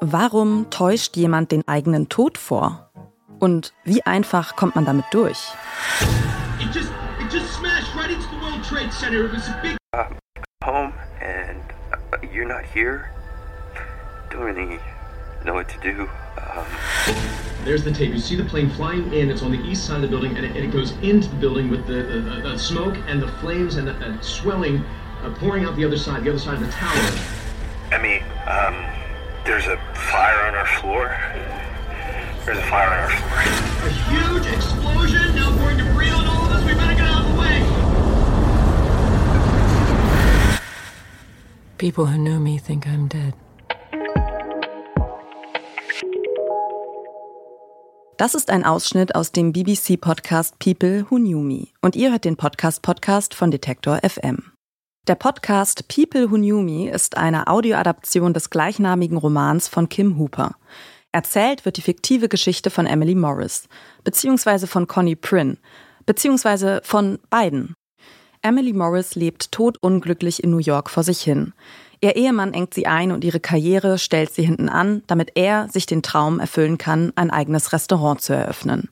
Warum täuscht jemand den eigenen Tod vor? Und wie einfach kommt man damit durch? It just, it just right uh, home and uh, you're not here. Don't really know what to do. Um... There's the tape. You see the plane flying in. It's on the east side of the building, and it, and it goes into the building with the, the, the smoke and the flames and the uh, swelling uh, pouring out the other side, the other side of the tower. Emmy, um, there's a fire on our floor. There's a fire on our floor. A huge explosion. Now pouring debris on all of us. We better get out of the way. People who know me think I'm dead. Das ist ein Ausschnitt aus dem BBC-Podcast People Who Knew Me und ihr hört den Podcast-Podcast von Detektor FM. Der Podcast People Who Knew Me ist eine Audioadaption des gleichnamigen Romans von Kim Hooper. Erzählt wird die fiktive Geschichte von Emily Morris, beziehungsweise von Connie Prynne, beziehungsweise von beiden. Emily Morris lebt todunglücklich in New York vor sich hin. Ihr Ehemann engt sie ein und ihre Karriere stellt sie hinten an, damit er sich den Traum erfüllen kann, ein eigenes Restaurant zu eröffnen.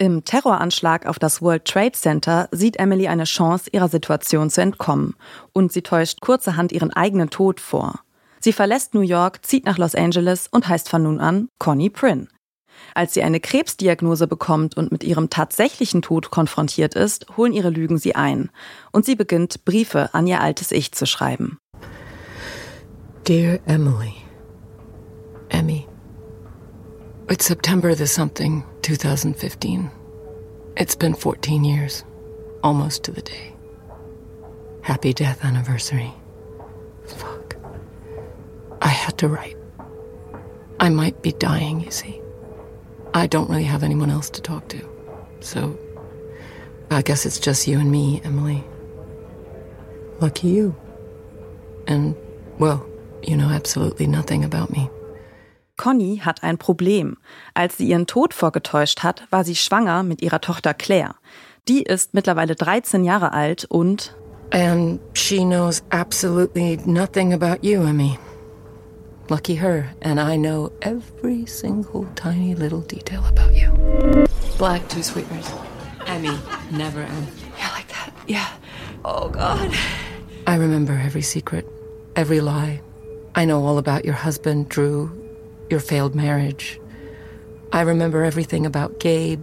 Im Terroranschlag auf das World Trade Center sieht Emily eine Chance, ihrer Situation zu entkommen und sie täuscht kurzerhand ihren eigenen Tod vor. Sie verlässt New York, zieht nach Los Angeles und heißt von nun an Connie Prynne. Als sie eine Krebsdiagnose bekommt und mit ihrem tatsächlichen Tod konfrontiert ist, holen ihre Lügen sie ein und sie beginnt Briefe an ihr altes Ich zu schreiben. Dear Emily, Emmy, it's September the something 2015. It's been 14 years, almost to the day. Happy death anniversary. Fuck. I had to write. I might be dying, you see. I don't really have anyone else to talk to. So I guess it's just you and me, Emily. Lucky you. And, well, You know absolutely nothing about me. Conny hat ein Problem. Als sie ihren Tod vorgetäuscht hat, war sie schwanger mit ihrer Tochter Claire. Die ist mittlerweile 13 Jahre alt und And she knows absolutely nothing about you, Emmy. Lucky her, and I know every single tiny little detail about you. Black two sweeteners. Emmy, never Em. Yeah, like that. Yeah. Oh God. I remember every secret, every lie, I know all about your husband, Drew, your failed marriage. I remember everything about Gabe,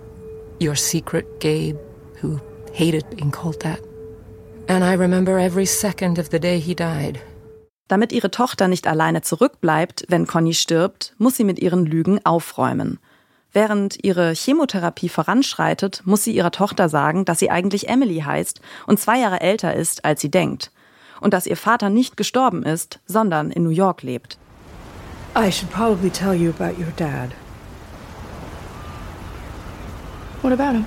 your secret Gabe, who hated that. And I remember every second of the day he died. Damit ihre Tochter nicht alleine zurückbleibt, wenn Conny stirbt, muss sie mit ihren Lügen aufräumen. Während ihre Chemotherapie voranschreitet, muss sie ihrer Tochter sagen, dass sie eigentlich Emily heißt und zwei Jahre älter ist, als sie denkt. und dass ihr Vater nicht gestorben ist, sondern in New York lebt. I should probably tell you about your dad. What about him?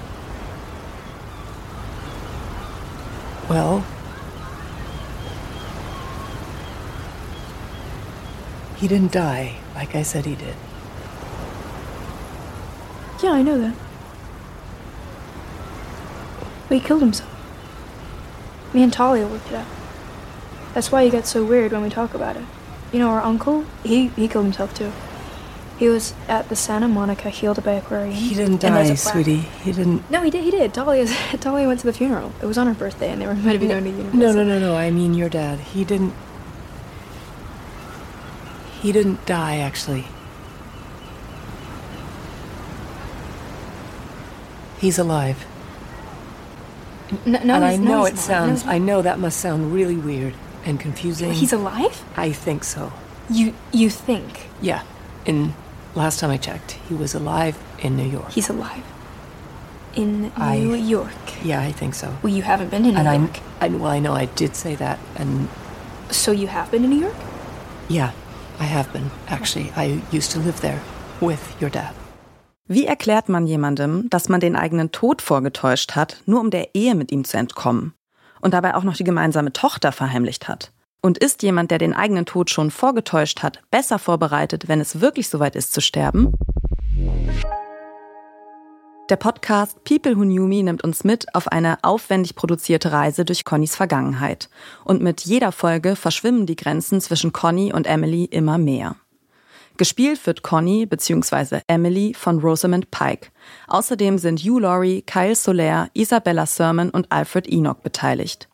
Well, he didn't die like I said he did. Yeah, I know that. But he killed himself. Me and Talia worked it out. That's why you get so weird when we talk about it. You know, our uncle, he, he killed himself too. He was at the Santa Monica Healed Bay Aquarium. He didn't die, sweetie. He didn't. No, he did. He did. Dolly, is, Talia went to the funeral. It was on her birthday, and they were meant to be going to university. No, no, no, no. I mean your dad. He didn't. He didn't die, actually. He's alive. No, no and I know no, it sounds. No, I know that must sound really weird and confusing. He's alive? I think so. You you think? Yeah. In last time I checked, he was alive in New York. He's alive. In I, New York. Yeah, I think so. Well, you haven't been to New and York. I, I well, I know I did say that, and so you have been to New York? Yeah, I have been. Actually, I used to live there with your dad. Wie erklärt man jemandem, dass man den eigenen Tod vorgetäuscht hat, nur um der Ehe mit ihm zu entkommen? Und dabei auch noch die gemeinsame Tochter verheimlicht hat? Und ist jemand, der den eigenen Tod schon vorgetäuscht hat, besser vorbereitet, wenn es wirklich soweit ist zu sterben? Der Podcast People Who Knew Me nimmt uns mit auf eine aufwendig produzierte Reise durch Connys Vergangenheit. Und mit jeder Folge verschwimmen die Grenzen zwischen Conny und Emily immer mehr. Gespielt wird Connie bzw. Emily von Rosamund Pike. Außerdem sind Hugh Laurie, Kyle Soler, Isabella Sermon und Alfred Enoch beteiligt.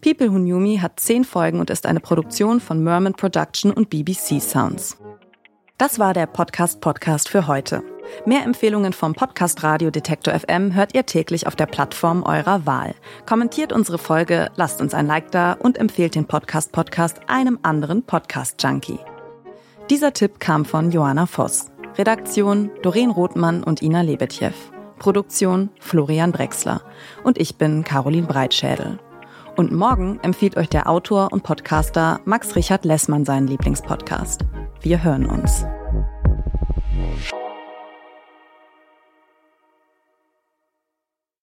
People Who Knew Me hat zehn Folgen und ist eine Produktion von Merman Production und BBC Sounds. Das war der Podcast Podcast für heute. Mehr Empfehlungen vom Podcast Radio Detektor FM hört ihr täglich auf der Plattform eurer Wahl. Kommentiert unsere Folge, lasst uns ein Like da und empfehlt den Podcast Podcast einem anderen Podcast Junkie. Dieser Tipp kam von Johanna Voss. Redaktion Doreen Rothmann und Ina Lebetjew. Produktion Florian Brexler. Und ich bin Caroline Breitschädel. Und morgen empfiehlt euch der Autor und Podcaster Max Richard Lessmann seinen Lieblingspodcast. Wir hören uns.